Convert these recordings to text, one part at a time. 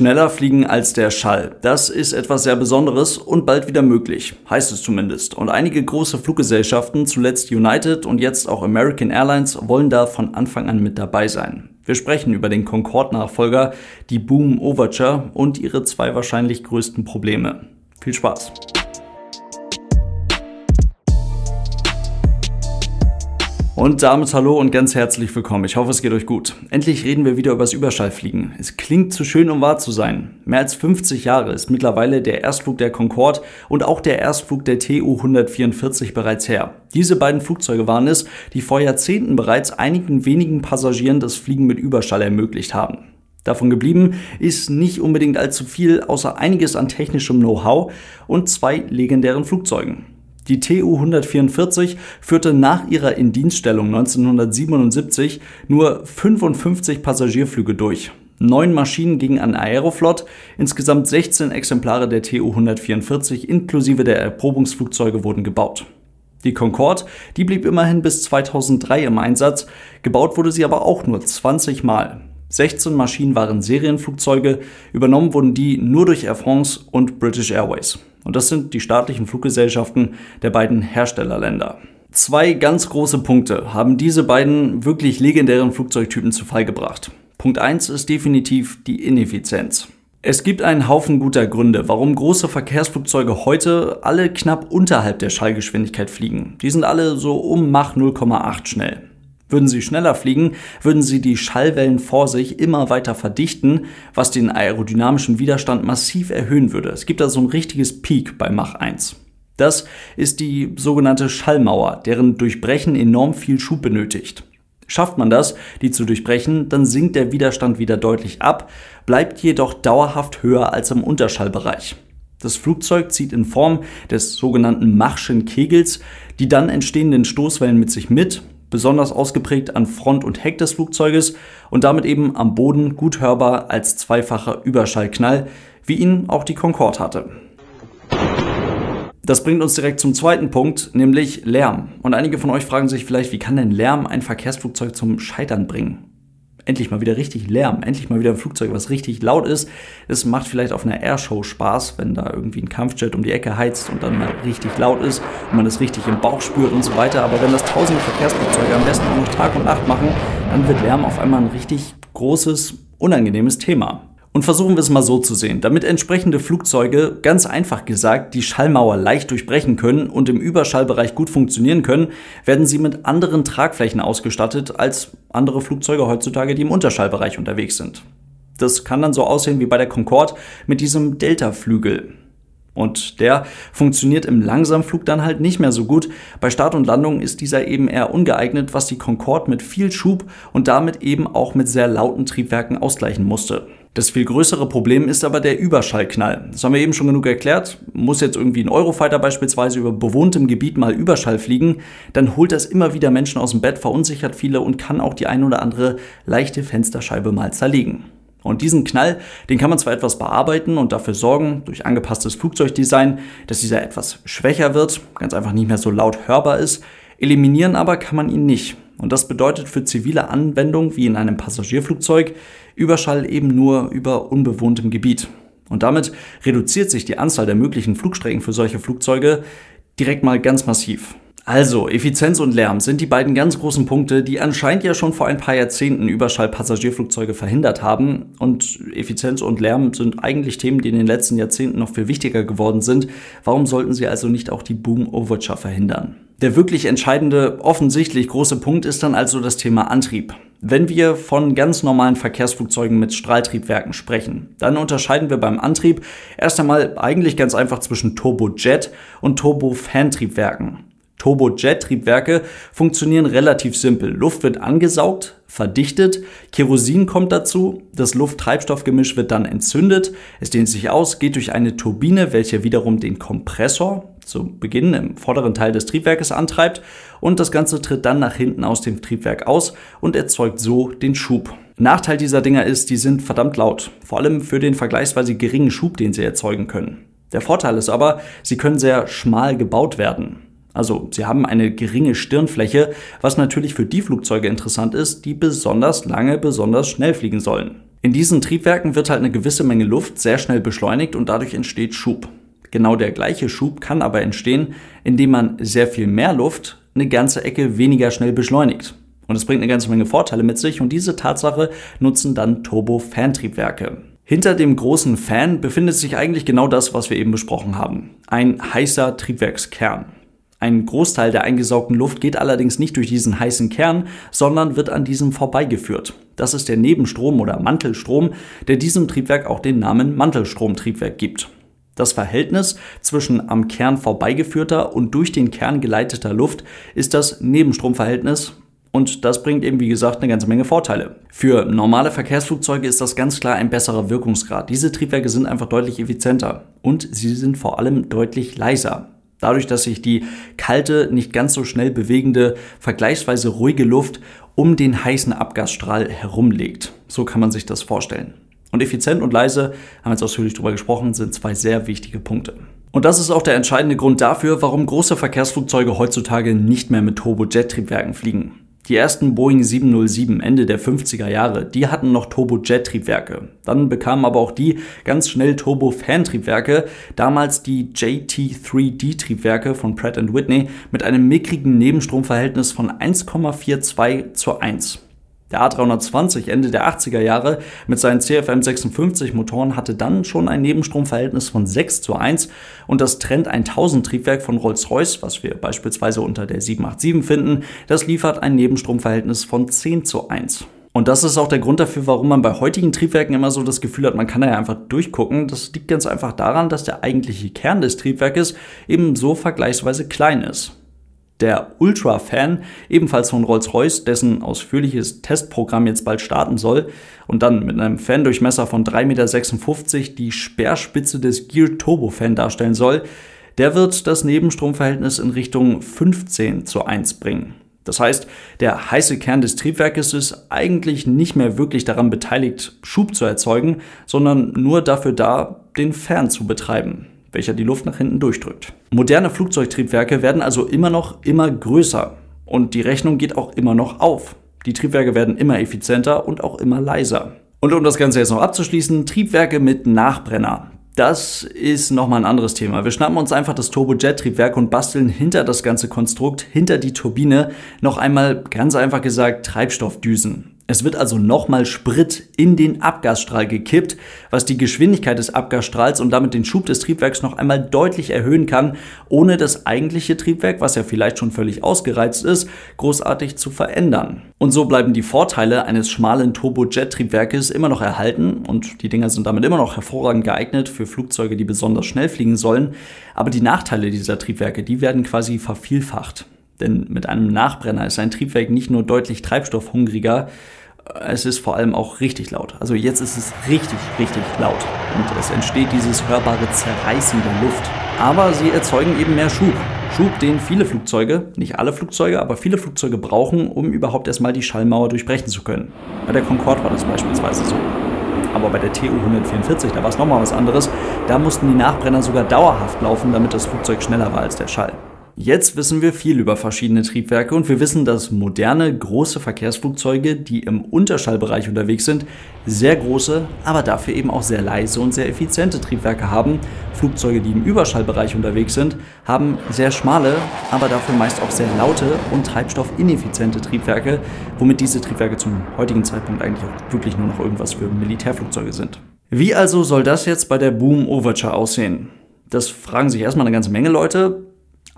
Schneller fliegen als der Schall. Das ist etwas sehr Besonderes und bald wieder möglich, heißt es zumindest. Und einige große Fluggesellschaften, zuletzt United und jetzt auch American Airlines, wollen da von Anfang an mit dabei sein. Wir sprechen über den Concorde-Nachfolger, die Boom Overture und ihre zwei wahrscheinlich größten Probleme. Viel Spaß! Und damit hallo und ganz herzlich willkommen. Ich hoffe, es geht euch gut. Endlich reden wir wieder über das Überschallfliegen. Es klingt zu schön, um wahr zu sein. Mehr als 50 Jahre ist mittlerweile der Erstflug der Concorde und auch der Erstflug der TU 144 bereits her. Diese beiden Flugzeuge waren es, die vor Jahrzehnten bereits einigen wenigen Passagieren das Fliegen mit Überschall ermöglicht haben. Davon geblieben ist nicht unbedingt allzu viel, außer einiges an technischem Know-how und zwei legendären Flugzeugen. Die TU 144 führte nach ihrer Indienststellung 1977 nur 55 Passagierflüge durch. Neun Maschinen gingen an Aeroflot, insgesamt 16 Exemplare der TU 144 inklusive der Erprobungsflugzeuge wurden gebaut. Die Concorde, die blieb immerhin bis 2003 im Einsatz, gebaut wurde sie aber auch nur 20 Mal. 16 Maschinen waren Serienflugzeuge, übernommen wurden die nur durch Air France und British Airways. Und das sind die staatlichen Fluggesellschaften der beiden Herstellerländer. Zwei ganz große Punkte haben diese beiden wirklich legendären Flugzeugtypen zu Fall gebracht. Punkt 1 ist definitiv die Ineffizienz. Es gibt einen Haufen guter Gründe, warum große Verkehrsflugzeuge heute alle knapp unterhalb der Schallgeschwindigkeit fliegen. Die sind alle so um Mach 0,8 schnell. Würden sie schneller fliegen, würden sie die Schallwellen vor sich immer weiter verdichten, was den aerodynamischen Widerstand massiv erhöhen würde. Es gibt da so ein richtiges Peak bei Mach 1. Das ist die sogenannte Schallmauer, deren Durchbrechen enorm viel Schub benötigt. Schafft man das, die zu durchbrechen, dann sinkt der Widerstand wieder deutlich ab, bleibt jedoch dauerhaft höher als im Unterschallbereich. Das Flugzeug zieht in Form des sogenannten Machschen Kegels die dann entstehenden Stoßwellen mit sich mit besonders ausgeprägt an Front und Heck des Flugzeuges und damit eben am Boden gut hörbar als zweifacher Überschallknall, wie ihn auch die Concorde hatte. Das bringt uns direkt zum zweiten Punkt, nämlich Lärm. Und einige von euch fragen sich vielleicht, wie kann denn Lärm ein Verkehrsflugzeug zum Scheitern bringen? Endlich mal wieder richtig Lärm, endlich mal wieder ein Flugzeug, was richtig laut ist. Es macht vielleicht auf einer Airshow Spaß, wenn da irgendwie ein Kampfjet um die Ecke heizt und dann mal richtig laut ist und man das richtig im Bauch spürt und so weiter. Aber wenn das tausende Verkehrsflugzeuge am besten noch Tag und Nacht machen, dann wird Lärm auf einmal ein richtig großes, unangenehmes Thema. Und versuchen wir es mal so zu sehen. Damit entsprechende Flugzeuge, ganz einfach gesagt, die Schallmauer leicht durchbrechen können und im Überschallbereich gut funktionieren können, werden sie mit anderen Tragflächen ausgestattet als andere Flugzeuge heutzutage, die im Unterschallbereich unterwegs sind. Das kann dann so aussehen wie bei der Concorde mit diesem Delta-Flügel. Und der funktioniert im Langsamflug dann halt nicht mehr so gut. Bei Start und Landung ist dieser eben eher ungeeignet, was die Concorde mit viel Schub und damit eben auch mit sehr lauten Triebwerken ausgleichen musste. Das viel größere Problem ist aber der Überschallknall. Das haben wir eben schon genug erklärt. Muss jetzt irgendwie ein Eurofighter beispielsweise über bewohntem Gebiet mal Überschall fliegen, dann holt das immer wieder Menschen aus dem Bett, verunsichert viele und kann auch die ein oder andere leichte Fensterscheibe mal zerlegen. Und diesen Knall, den kann man zwar etwas bearbeiten und dafür sorgen, durch angepasstes Flugzeugdesign, dass dieser etwas schwächer wird, ganz einfach nicht mehr so laut hörbar ist, eliminieren aber kann man ihn nicht. Und das bedeutet für zivile Anwendungen wie in einem Passagierflugzeug Überschall eben nur über unbewohntem Gebiet. Und damit reduziert sich die Anzahl der möglichen Flugstrecken für solche Flugzeuge direkt mal ganz massiv. Also, Effizienz und Lärm sind die beiden ganz großen Punkte, die anscheinend ja schon vor ein paar Jahrzehnten Überschallpassagierflugzeuge verhindert haben. Und Effizienz und Lärm sind eigentlich Themen, die in den letzten Jahrzehnten noch viel wichtiger geworden sind. Warum sollten sie also nicht auch die Boom Overture verhindern? Der wirklich entscheidende, offensichtlich große Punkt ist dann also das Thema Antrieb. Wenn wir von ganz normalen Verkehrsflugzeugen mit Strahltriebwerken sprechen, dann unterscheiden wir beim Antrieb erst einmal eigentlich ganz einfach zwischen Turbojet und Turbofan-Triebwerken. Turbojet-Triebwerke funktionieren relativ simpel. Luft wird angesaugt, verdichtet, Kerosin kommt dazu, das Luft-Treibstoff-Gemisch wird dann entzündet, es dehnt sich aus, geht durch eine Turbine, welche wiederum den Kompressor, zu Beginn im vorderen Teil des Triebwerkes antreibt und das Ganze tritt dann nach hinten aus dem Triebwerk aus und erzeugt so den Schub. Nachteil dieser Dinger ist, die sind verdammt laut, vor allem für den vergleichsweise geringen Schub, den sie erzeugen können. Der Vorteil ist aber, sie können sehr schmal gebaut werden. Also sie haben eine geringe Stirnfläche, was natürlich für die Flugzeuge interessant ist, die besonders lange, besonders schnell fliegen sollen. In diesen Triebwerken wird halt eine gewisse Menge Luft sehr schnell beschleunigt und dadurch entsteht Schub. Genau der gleiche Schub kann aber entstehen, indem man sehr viel mehr Luft eine ganze Ecke weniger schnell beschleunigt. Und es bringt eine ganze Menge Vorteile mit sich und diese Tatsache nutzen dann Turbo-Fan-Triebwerke. Hinter dem großen Fan befindet sich eigentlich genau das, was wir eben besprochen haben. Ein heißer Triebwerkskern. Ein Großteil der eingesaugten Luft geht allerdings nicht durch diesen heißen Kern, sondern wird an diesem vorbeigeführt. Das ist der Nebenstrom oder Mantelstrom, der diesem Triebwerk auch den Namen Mantelstromtriebwerk gibt. Das Verhältnis zwischen am Kern vorbeigeführter und durch den Kern geleiteter Luft ist das Nebenstromverhältnis und das bringt eben, wie gesagt, eine ganze Menge Vorteile. Für normale Verkehrsflugzeuge ist das ganz klar ein besserer Wirkungsgrad. Diese Triebwerke sind einfach deutlich effizienter und sie sind vor allem deutlich leiser. Dadurch, dass sich die kalte, nicht ganz so schnell bewegende, vergleichsweise ruhige Luft um den heißen Abgasstrahl herumlegt. So kann man sich das vorstellen. Und effizient und leise, haben wir jetzt ausführlich drüber gesprochen, sind zwei sehr wichtige Punkte. Und das ist auch der entscheidende Grund dafür, warum große Verkehrsflugzeuge heutzutage nicht mehr mit Turbojet-Triebwerken fliegen. Die ersten Boeing 707 Ende der 50er Jahre, die hatten noch Turbojet-Triebwerke. Dann bekamen aber auch die ganz schnell Turbo-Fan-Triebwerke, damals die JT3D-Triebwerke von Pratt Whitney mit einem mickrigen Nebenstromverhältnis von 1,42 zu 1. Der A320 Ende der 80er Jahre mit seinen CFM 56 Motoren hatte dann schon ein Nebenstromverhältnis von 6 zu 1 und das Trend 1000 Triebwerk von Rolls-Royce, was wir beispielsweise unter der 787 finden, das liefert ein Nebenstromverhältnis von 10 zu 1. Und das ist auch der Grund dafür, warum man bei heutigen Triebwerken immer so das Gefühl hat, man kann da ja einfach durchgucken. Das liegt ganz einfach daran, dass der eigentliche Kern des Triebwerkes eben so vergleichsweise klein ist. Der Ultra-Fan, ebenfalls von Rolls-Royce, dessen ausführliches Testprogramm jetzt bald starten soll. Und dann mit einem Fandurchmesser von 3,56 Meter die Speerspitze des Gear Turbo Fan darstellen soll, der wird das Nebenstromverhältnis in Richtung 15 zu 1 bringen. Das heißt, der heiße Kern des Triebwerkes ist eigentlich nicht mehr wirklich daran beteiligt, Schub zu erzeugen, sondern nur dafür da, den Fan zu betreiben welcher die Luft nach hinten durchdrückt. Moderne Flugzeugtriebwerke werden also immer noch immer größer und die Rechnung geht auch immer noch auf. Die Triebwerke werden immer effizienter und auch immer leiser. Und um das Ganze jetzt noch abzuschließen, Triebwerke mit Nachbrenner. Das ist nochmal ein anderes Thema. Wir schnappen uns einfach das Turbojet-Triebwerk und basteln hinter das ganze Konstrukt, hinter die Turbine, noch einmal ganz einfach gesagt Treibstoffdüsen. Es wird also nochmal Sprit in den Abgasstrahl gekippt, was die Geschwindigkeit des Abgasstrahls und damit den Schub des Triebwerks noch einmal deutlich erhöhen kann, ohne das eigentliche Triebwerk, was ja vielleicht schon völlig ausgereizt ist, großartig zu verändern. Und so bleiben die Vorteile eines schmalen Turbojet-Triebwerkes immer noch erhalten und die Dinger sind damit immer noch hervorragend geeignet für Flugzeuge, die besonders schnell fliegen sollen, aber die Nachteile dieser Triebwerke, die werden quasi vervielfacht. Denn mit einem Nachbrenner ist ein Triebwerk nicht nur deutlich treibstoffhungriger, es ist vor allem auch richtig laut. Also jetzt ist es richtig, richtig laut. Und es entsteht dieses hörbare Zerreißen der Luft. Aber sie erzeugen eben mehr Schub. Schub, den viele Flugzeuge, nicht alle Flugzeuge, aber viele Flugzeuge brauchen, um überhaupt erstmal die Schallmauer durchbrechen zu können. Bei der Concorde war das beispielsweise so. Aber bei der TU 144, da war es nochmal was anderes. Da mussten die Nachbrenner sogar dauerhaft laufen, damit das Flugzeug schneller war als der Schall. Jetzt wissen wir viel über verschiedene Triebwerke und wir wissen, dass moderne, große Verkehrsflugzeuge, die im Unterschallbereich unterwegs sind, sehr große, aber dafür eben auch sehr leise und sehr effiziente Triebwerke haben. Flugzeuge, die im Überschallbereich unterwegs sind, haben sehr schmale, aber dafür meist auch sehr laute und treibstoffineffiziente Triebwerke, womit diese Triebwerke zum heutigen Zeitpunkt eigentlich auch wirklich nur noch irgendwas für Militärflugzeuge sind. Wie also soll das jetzt bei der Boom Overture aussehen? Das fragen sich erstmal eine ganze Menge Leute.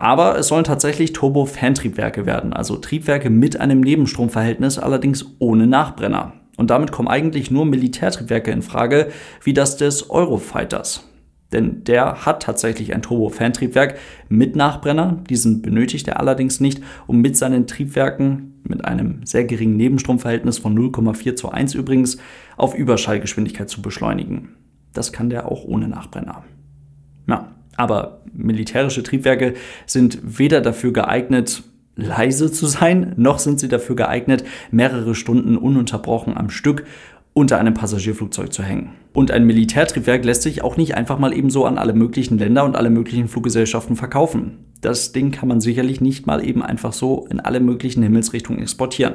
Aber es sollen tatsächlich Turbo-Fan-Triebwerke werden, also Triebwerke mit einem Nebenstromverhältnis, allerdings ohne Nachbrenner. Und damit kommen eigentlich nur Militärtriebwerke in Frage, wie das des Eurofighters. Denn der hat tatsächlich ein Turbo-Fan-Triebwerk mit Nachbrenner. Diesen benötigt er allerdings nicht, um mit seinen Triebwerken mit einem sehr geringen Nebenstromverhältnis von 0,4 zu 1 übrigens auf Überschallgeschwindigkeit zu beschleunigen. Das kann der auch ohne Nachbrenner. Aber militärische Triebwerke sind weder dafür geeignet, leise zu sein, noch sind sie dafür geeignet, mehrere Stunden ununterbrochen am Stück unter einem Passagierflugzeug zu hängen. Und ein Militärtriebwerk lässt sich auch nicht einfach mal ebenso an alle möglichen Länder und alle möglichen Fluggesellschaften verkaufen. Das Ding kann man sicherlich nicht mal eben einfach so in alle möglichen Himmelsrichtungen exportieren.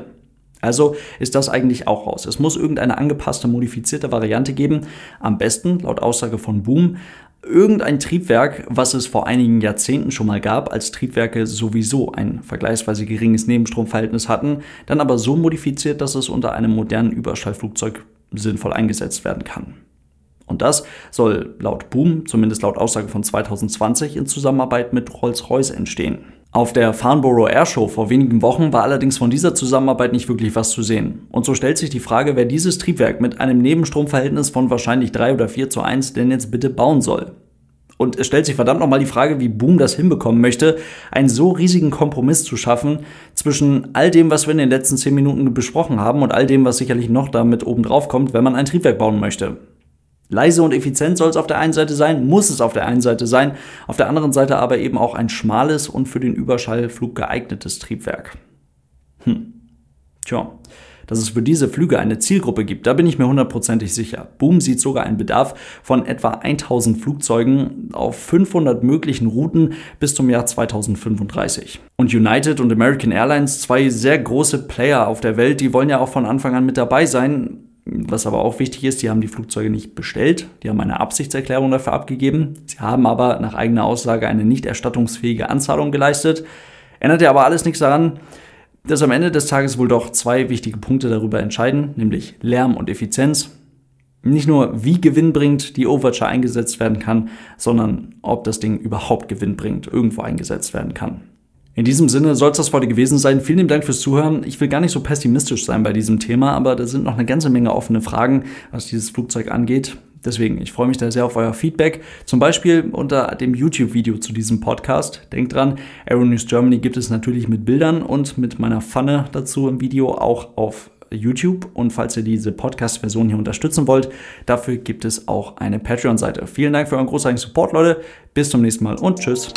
Also ist das eigentlich auch raus. Es muss irgendeine angepasste, modifizierte Variante geben. Am besten, laut Aussage von Boom, irgendein Triebwerk, was es vor einigen Jahrzehnten schon mal gab, als Triebwerke sowieso ein vergleichsweise geringes Nebenstromverhältnis hatten, dann aber so modifiziert, dass es unter einem modernen Überschallflugzeug sinnvoll eingesetzt werden kann. Und das soll laut Boom, zumindest laut Aussage von 2020, in Zusammenarbeit mit Rolls-Royce entstehen. Auf der Farnborough Airshow vor wenigen Wochen war allerdings von dieser Zusammenarbeit nicht wirklich was zu sehen. Und so stellt sich die Frage, wer dieses Triebwerk mit einem Nebenstromverhältnis von wahrscheinlich 3 oder 4 zu 1 denn jetzt bitte bauen soll. Und es stellt sich verdammt nochmal die Frage, wie Boom das hinbekommen möchte, einen so riesigen Kompromiss zu schaffen zwischen all dem, was wir in den letzten 10 Minuten besprochen haben und all dem, was sicherlich noch damit oben drauf kommt, wenn man ein Triebwerk bauen möchte. Leise und effizient soll es auf der einen Seite sein, muss es auf der einen Seite sein, auf der anderen Seite aber eben auch ein schmales und für den Überschallflug geeignetes Triebwerk. Hm. Tja, dass es für diese Flüge eine Zielgruppe gibt, da bin ich mir hundertprozentig sicher. Boom sieht sogar einen Bedarf von etwa 1000 Flugzeugen auf 500 möglichen Routen bis zum Jahr 2035. Und United und American Airlines, zwei sehr große Player auf der Welt, die wollen ja auch von Anfang an mit dabei sein. Was aber auch wichtig ist, die haben die Flugzeuge nicht bestellt, die haben eine Absichtserklärung dafür abgegeben. Sie haben aber nach eigener Aussage eine nicht erstattungsfähige Anzahlung geleistet. Ändert ja aber alles nichts daran, dass am Ende des Tages wohl doch zwei wichtige Punkte darüber entscheiden, nämlich Lärm und Effizienz. Nicht nur, wie gewinnbringend die Overture eingesetzt werden kann, sondern ob das Ding überhaupt gewinnbringend irgendwo eingesetzt werden kann. In diesem Sinne soll es das heute gewesen sein. Vielen Dank fürs Zuhören. Ich will gar nicht so pessimistisch sein bei diesem Thema, aber da sind noch eine ganze Menge offene Fragen, was dieses Flugzeug angeht. Deswegen, ich freue mich da sehr auf euer Feedback. Zum Beispiel unter dem YouTube-Video zu diesem Podcast. Denkt dran, Aero News Germany gibt es natürlich mit Bildern und mit meiner Pfanne dazu im Video auch auf YouTube. Und falls ihr diese Podcast-Version hier unterstützen wollt, dafür gibt es auch eine Patreon-Seite. Vielen Dank für euren großartigen Support, Leute. Bis zum nächsten Mal und tschüss.